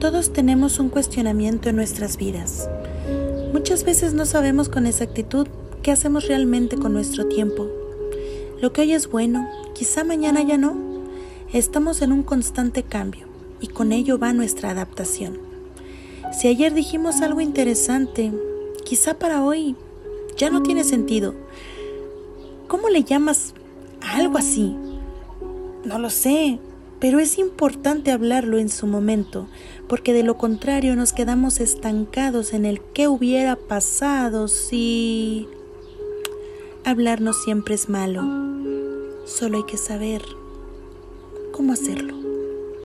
Todos tenemos un cuestionamiento en nuestras vidas. Muchas veces no sabemos con exactitud qué hacemos realmente con nuestro tiempo. Lo que hoy es bueno, quizá mañana ya no. Estamos en un constante cambio y con ello va nuestra adaptación. Si ayer dijimos algo interesante, quizá para hoy ya no tiene sentido. ¿Cómo le llamas algo así? No lo sé, pero es importante hablarlo en su momento, porque de lo contrario nos quedamos estancados en el qué hubiera pasado si... Hablar no siempre es malo, solo hay que saber cómo hacerlo.